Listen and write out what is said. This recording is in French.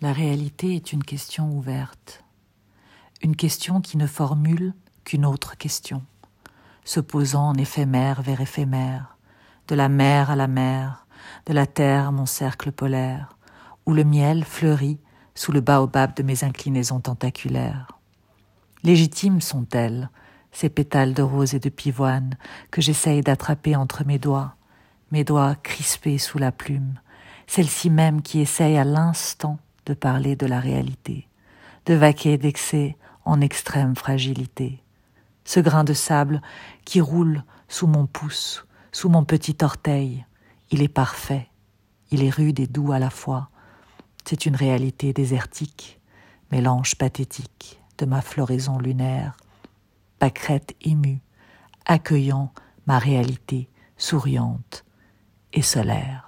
La réalité est une question ouverte, une question qui ne formule qu'une autre question, se posant en éphémère vers éphémère, de la mer à la mer, de la terre à mon cercle polaire, où le miel fleurit sous le baobab de mes inclinaisons tentaculaires. Légitimes sont-elles, ces pétales de rose et de pivoine que j'essaye d'attraper entre mes doigts, mes doigts crispés sous la plume, celles-ci même qui essayent à l'instant de parler de la réalité, de vaquer d'excès en extrême fragilité. Ce grain de sable qui roule sous mon pouce, sous mon petit orteil, il est parfait, il est rude et doux à la fois. C'est une réalité désertique, mélange pathétique de ma floraison lunaire, pâquerette émue, accueillant ma réalité souriante et solaire.